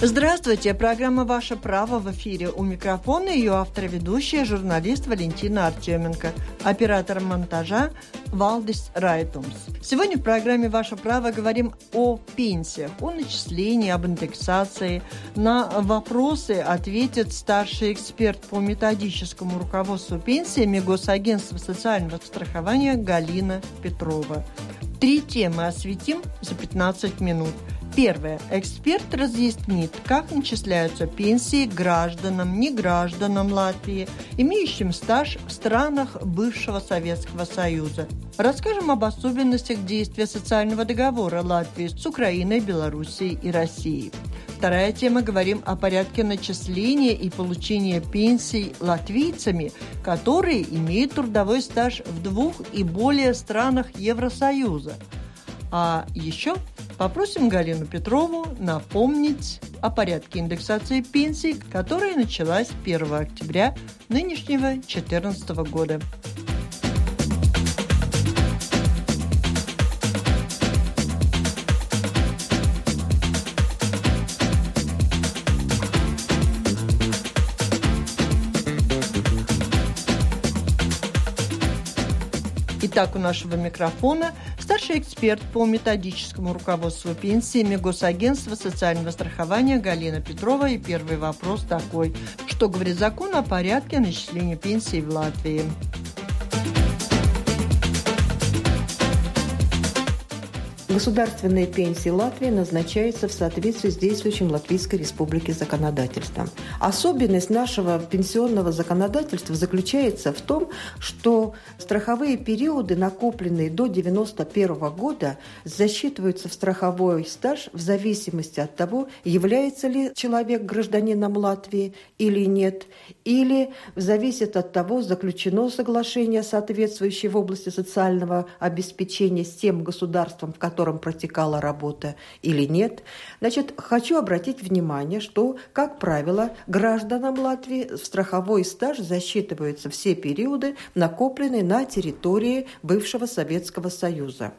Здравствуйте, программа «Ваше право» в эфире. У микрофона ее автор и ведущая, журналист Валентина Артеменко, оператор монтажа Валдис Райтумс. Сегодня в программе «Ваше право» говорим о пенсиях, о начислении, об индексации. На вопросы ответит старший эксперт по методическому руководству пенсиями Госагентства социального страхования Галина Петрова. Три темы осветим за 15 минут – Первое. Эксперт разъяснит, как начисляются пенсии гражданам, негражданам Латвии, имеющим стаж в странах бывшего Советского Союза. Расскажем об особенностях действия социального договора Латвии с Украиной, Белоруссией и Россией. Вторая тема. Говорим о порядке начисления и получения пенсий латвийцами, которые имеют трудовой стаж в двух и более странах Евросоюза. А еще Попросим Галину Петрову напомнить о порядке индексации пенсий, которая началась 1 октября нынешнего 2014 года. Итак, у нашего микрофона старший эксперт по методическому руководству пенсиями Госагентства социального страхования Галина Петрова. И первый вопрос такой. Что говорит закон о порядке начисления пенсий в Латвии? Государственные пенсии Латвии назначаются в соответствии с действующим Латвийской Республики законодательством. Особенность нашего пенсионного законодательства заключается в том, что страховые периоды, накопленные до 1991 года, засчитываются в страховой стаж в зависимости от того, является ли человек гражданином Латвии или нет, или зависит от того, заключено соглашение, соответствующее в области социального обеспечения с тем государством, в котором котором протекала работа или нет. Значит, хочу обратить внимание, что, как правило, гражданам Латвии в страховой стаж засчитываются все периоды, накопленные на территории бывшего Советского Союза.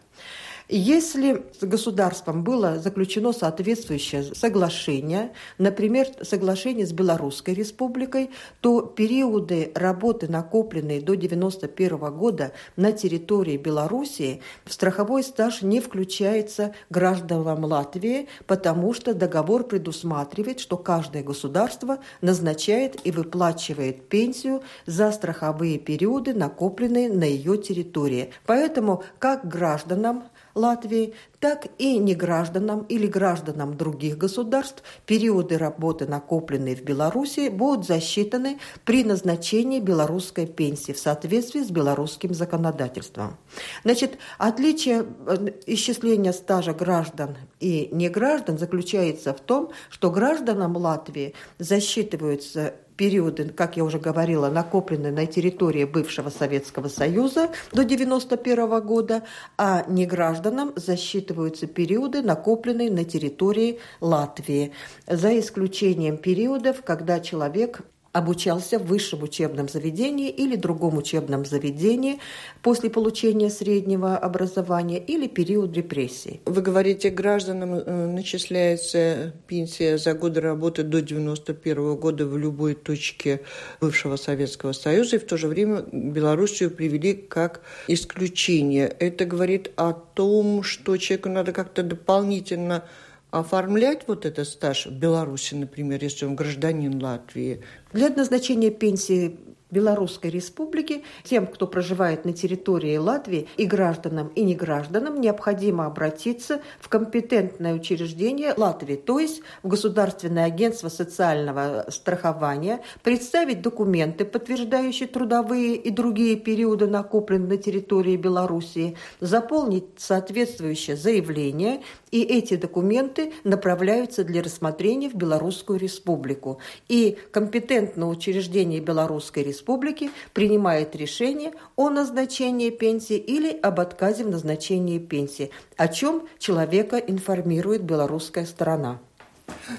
Если с государством было заключено соответствующее соглашение, например, соглашение с Белорусской республикой, то периоды работы, накопленные до 1991 года на территории Белоруссии, в страховой стаж не включается гражданам Латвии, потому что договор предусматривает, что каждое государство назначает и выплачивает пенсию за страховые периоды, накопленные на ее территории. Поэтому как гражданам Латвии, так и негражданам или гражданам других государств периоды работы, накопленные в Беларуси, будут засчитаны при назначении белорусской пенсии в соответствии с белорусским законодательством. Значит, отличие э, исчисления стажа граждан и неграждан заключается в том, что гражданам Латвии засчитываются периоды, как я уже говорила, накопленные на территории бывшего Советского Союза до 1991 года, а не гражданам засчитываются периоды, накопленные на территории Латвии, за исключением периодов, когда человек обучался в высшем учебном заведении или другом учебном заведении после получения среднего образования или период репрессий. Вы говорите, гражданам э, начисляется пенсия за годы работы до 91 года в любой точке бывшего Советского Союза, и в то же время Белоруссию привели как исключение. Это говорит о том, что человеку надо как-то дополнительно оформлять вот этот стаж в Беларуси, например, если он гражданин Латвии? Для назначения пенсии Белорусской Республики тем, кто проживает на территории Латвии, и гражданам, и негражданам необходимо обратиться в компетентное учреждение Латвии, то есть в Государственное агентство социального страхования, представить документы, подтверждающие трудовые и другие периоды, накопленные на территории Белоруссии, заполнить соответствующее заявление, и эти документы направляются для рассмотрения в Белорусскую Республику. И компетентное учреждение Белорусской Республики Республики принимает решение о назначении пенсии или об отказе в назначении пенсии, о чем человека информирует белорусская сторона.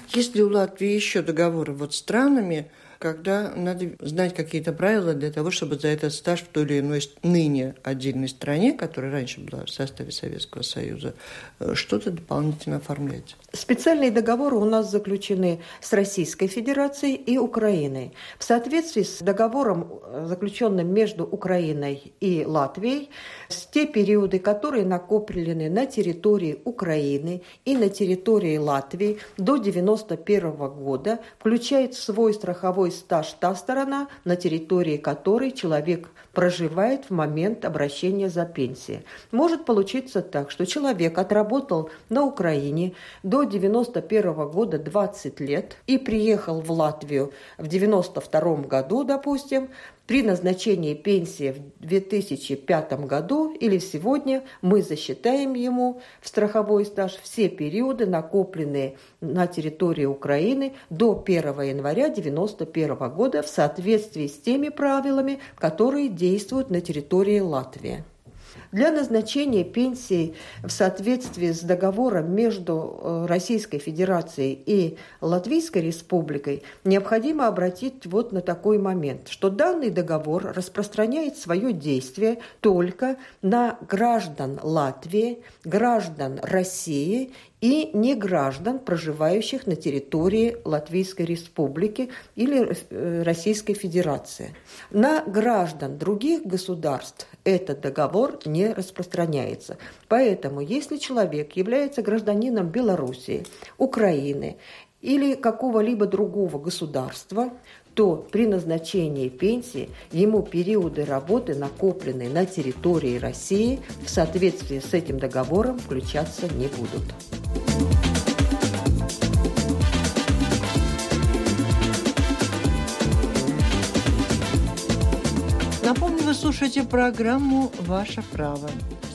Есть ли у Латвии еще договоры вот с странами, когда надо знать какие-то правила для того, чтобы за этот стаж в той или иной ныне отдельной стране, которая раньше была в составе Советского Союза, э, что-то дополнительно оформлять. Специальные договоры у нас заключены с Российской Федерацией и Украиной. В соответствии с договором, э, заключенным между Украиной и Латвией, с те периоды, которые накоплены на территории Украины и на территории Латвии до 1991 года, включает свой страховой стаж та сторона, на территории которой человек проживает в момент обращения за пенсией. Может получиться так, что человек отработал на Украине до 91 года 20 лет и приехал в Латвию в 92 году, допустим, при назначении пенсии в 2005 году или сегодня мы засчитаем ему в страховой стаж все периоды, накопленные на территории Украины до 1 января 1991 года в соответствии с теми правилами, которые действуют на территории Латвии. Для назначения пенсии в соответствии с договором между э, Российской Федерацией и Латвийской Республикой необходимо обратить вот на такой момент, что данный договор распространяет свое действие только на граждан Латвии, граждан России и не граждан, проживающих на территории Латвийской Республики или э, Российской Федерации. На граждан других государств этот договор не распространяется. Поэтому, если человек является гражданином Белоруссии, Украины или какого-либо другого государства, то при назначении пенсии ему периоды работы, накопленные на территории России, в соответствии с этим договором включаться не будут. Напомню, вы слушаете программу «Ваше право».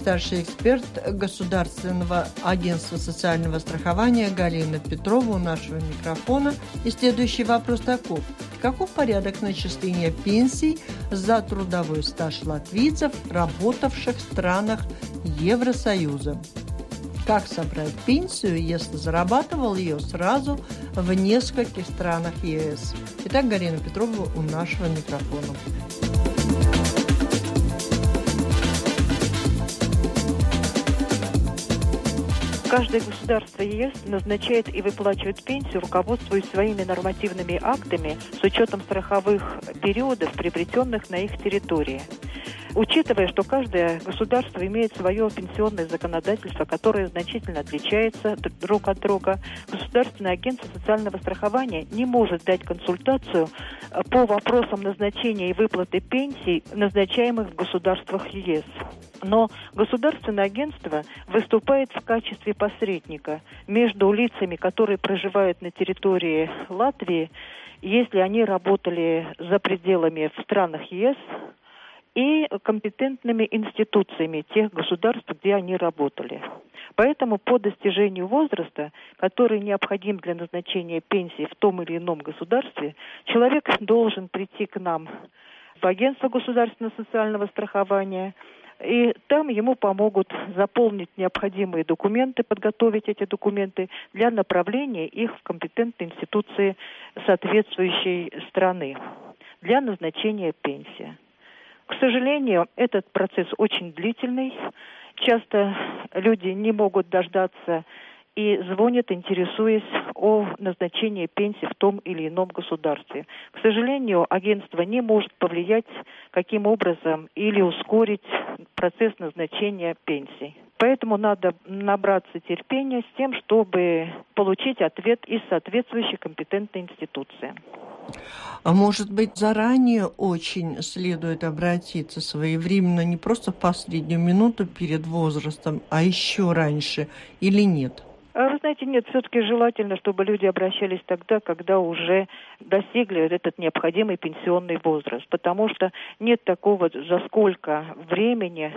Старший эксперт Государственного агентства социального страхования Галина Петрова у нашего микрофона. И следующий вопрос таков. Каков порядок начисления пенсий за трудовой стаж латвийцев, работавших в странах Евросоюза? Как собрать пенсию, если зарабатывал ее сразу в нескольких странах ЕС? Итак, Галина Петрова у нашего микрофона. Каждое государство ЕС назначает и выплачивает пенсию, руководствуясь своими нормативными актами с учетом страховых периодов, приобретенных на их территории. Учитывая, что каждое государство имеет свое пенсионное законодательство, которое значительно отличается друг от друга, Государственное агентство социального страхования не может дать консультацию э, по вопросам назначения и выплаты пенсий, назначаемых в государствах ЕС. Но государственное агентство выступает в качестве посредника между лицами, которые проживают на территории Латвии, если они работали за пределами в странах ЕС, и компетентными институциями тех государств, где они работали. Поэтому по достижению возраста, который необходим для назначения пенсии в том или ином государстве, человек должен прийти к нам в Агентство государственного социального страхования, и там ему помогут заполнить необходимые документы, подготовить эти документы для направления их в компетентные институции соответствующей страны для назначения пенсии. К сожалению, этот процесс очень длительный. Часто люди не могут дождаться и звонят, интересуясь о назначении пенсии в том или ином государстве. К сожалению, агентство не может повлиять каким образом или ускорить процесс назначения пенсий. Поэтому надо набраться терпения с тем, чтобы получить ответ из соответствующей компетентной институции. А может быть, заранее очень следует обратиться своевременно, не просто в последнюю минуту перед возрастом, а еще раньше или нет? А вы знаете, нет, все-таки желательно, чтобы люди обращались тогда, когда уже достигли этот необходимый пенсионный возраст, потому что нет такого, за сколько времени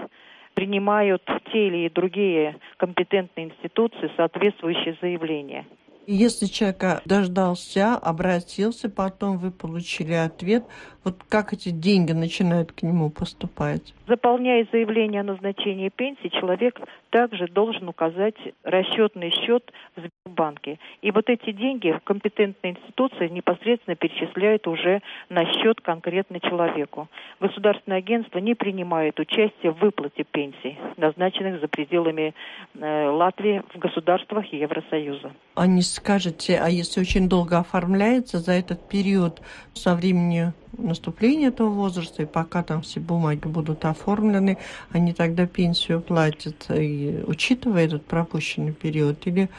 принимают те или другие компетентные институции соответствующие заявления. Если человек дождался, обратился, потом вы получили ответ, вот как эти деньги начинают к нему поступать? Заполняя заявление о назначении пенсии, человек также должен указать расчетный счет в Сбербанке. И вот эти деньги компетентная институция непосредственно перечисляет уже на счет конкретно человеку. Государственное агентство не принимает участие в выплате пенсий, назначенных за пределами э, Латвии в государствах Евросоюза. А не скажете, а если очень долго оформляется за этот период со времени наступления этого возраста, и пока там все бумаги будут оформлены, они тогда пенсию платят, и, учитывая этот пропущенный период, или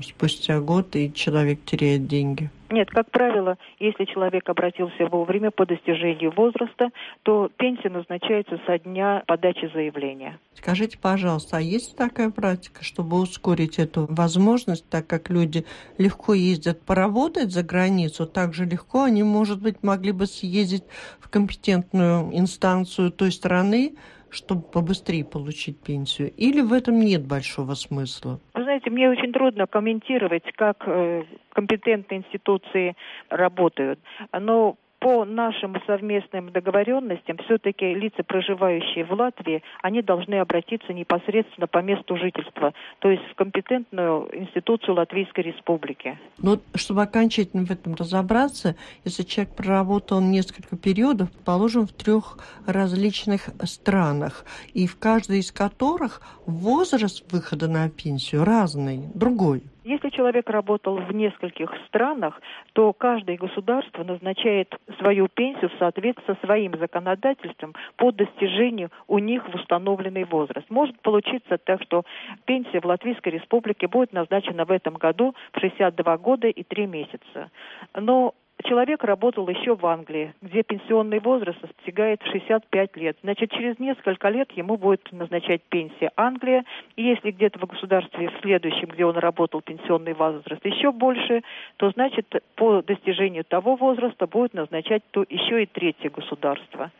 спустя год и человек теряет деньги? Нет, как правило, если человек обратился вовремя по достижению возраста, то пенсия назначается со дня подачи заявления. Скажите, пожалуйста, а есть такая практика, чтобы ускорить эту возможность, так как люди легко ездят поработать за границу, так же легко они, может быть, могли бы съездить в компетентную инстанцию той страны, чтобы побыстрее получить пенсию? Или в этом нет большого смысла? Вы знаете, мне очень трудно комментировать, как э, компетентные институции работают. Но по нашим совместным договоренностям все-таки лица, проживающие в Латвии, они должны обратиться непосредственно по месту жительства, то есть в компетентную институцию Латвийской Республики. Но чтобы окончательно в этом разобраться, если человек проработал несколько периодов, положим, в трех различных странах, и в каждой из которых возраст выхода на пенсию разный, другой. Если человек работал в нескольких странах, то каждое государство назначает свою пенсию в соответствии со своим законодательством по достижению у них в установленный возраст. Может получиться так, что пенсия в Латвийской Республике будет назначена в этом году в 62 года и 3 месяца. Но человек работал еще в Англии, где пенсионный возраст достигает 65 лет. Значит, через несколько лет ему будет назначать пенсия Англия. И если где-то в государстве в следующем, где он работал, пенсионный возраст еще больше, то значит по достижению того возраста будет назначать то еще и третье государство.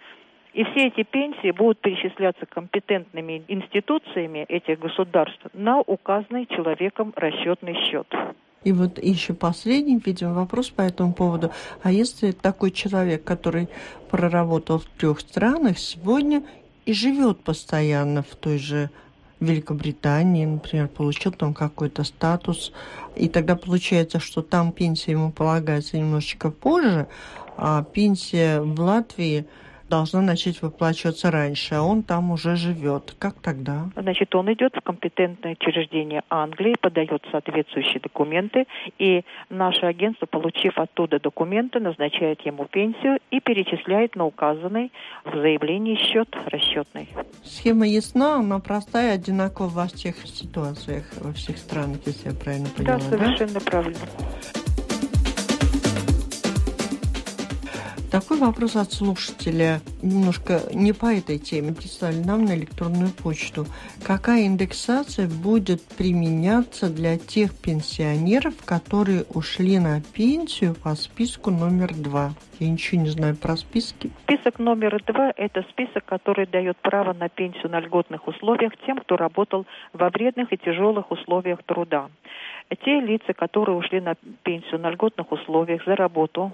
И все эти пенсии будут перечисляться компетентными институциями этих государств на указанный человеком расчетный счет. И вот еще последний, видимо, вопрос по этому поводу. А если такой человек, который проработал в трех странах, сегодня и живет постоянно в той же Великобритании, например, получил там какой-то статус, и тогда получается, что там пенсия ему полагается немножечко позже, а пенсия в Латвии – должна начать выплачиваться раньше, а он там уже живет. Как тогда? Значит, он идет в компетентное учреждение Англии, подает соответствующие документы, и наше агентство, получив оттуда документы, назначает ему пенсию и перечисляет на указанный в заявлении счет расчетный. Схема ясна, она простая, одинакова во всех ситуациях, во всех странах, если я правильно поняла. Да, совершенно да? правильно. Такой вопрос от слушателя, немножко не по этой теме, прислали нам на электронную почту. Какая индексация будет применяться для тех пенсионеров, которые ушли на пенсию по списку номер два? Я ничего не знаю про списки. Список номер два – это список, который дает право на пенсию на льготных условиях тем, кто работал во вредных и тяжелых условиях труда. Те лица, которые ушли на пенсию на льготных условиях за работу,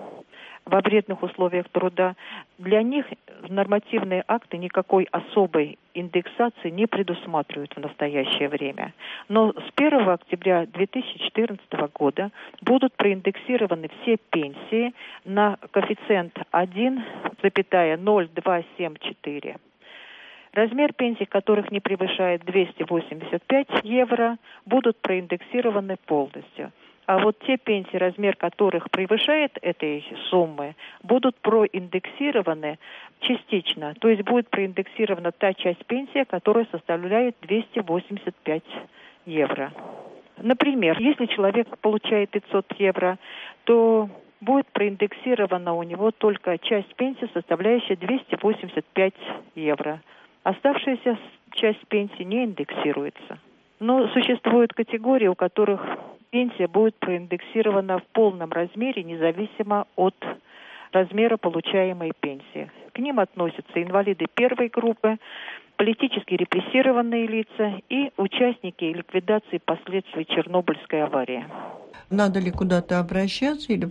во вредных условиях труда, для них нормативные акты никакой особой индексации не предусматривают в настоящее время. Но с 1 октября 2014 года будут проиндексированы все пенсии на коэффициент 1,0274. Размер пенсий, которых не превышает 285 евро, будут проиндексированы полностью – а вот те пенсии, размер которых превышает этой суммы, будут проиндексированы частично. То есть будет проиндексирована та часть пенсии, которая составляет 285 евро. Например, если человек получает 500 евро, то будет проиндексирована у него только часть пенсии, составляющая 285 евро. Оставшаяся часть пенсии не индексируется. Но существуют категории, у которых пенсия будет проиндексирована в полном размере, независимо от размера получаемой пенсии. К ним относятся инвалиды первой группы, политически репрессированные лица и участники ликвидации последствий Чернобыльской аварии. Надо ли куда-то обращаться или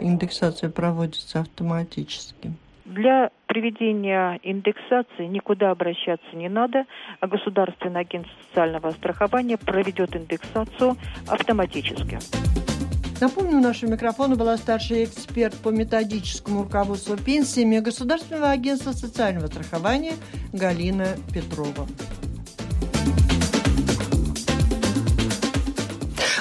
индексация проводится автоматически? Для приведения индексации никуда обращаться не надо, а Государственное агентство социального страхования проведет индексацию автоматически. Напомню, у нашего микрофона была старший эксперт по методическому руководству пенсиями Государственного агентства социального страхования Галина Петрова.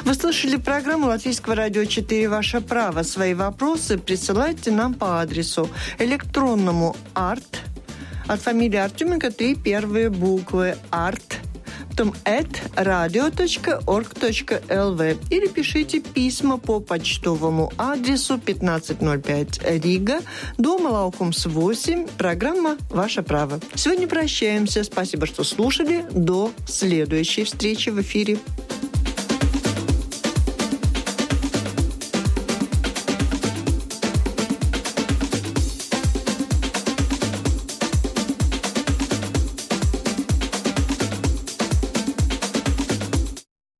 Вы слышали программу Латвийского радио 4 «Ваше право». Свои вопросы присылайте нам по адресу электронному арт от фамилии Артеменко три первые буквы арт потом at radio.org.lv или пишите письма по почтовому адресу 1505 Рига, дом Лаукумс 8, программа «Ваше право». Сегодня прощаемся. Спасибо, что слушали. До следующей встречи в эфире.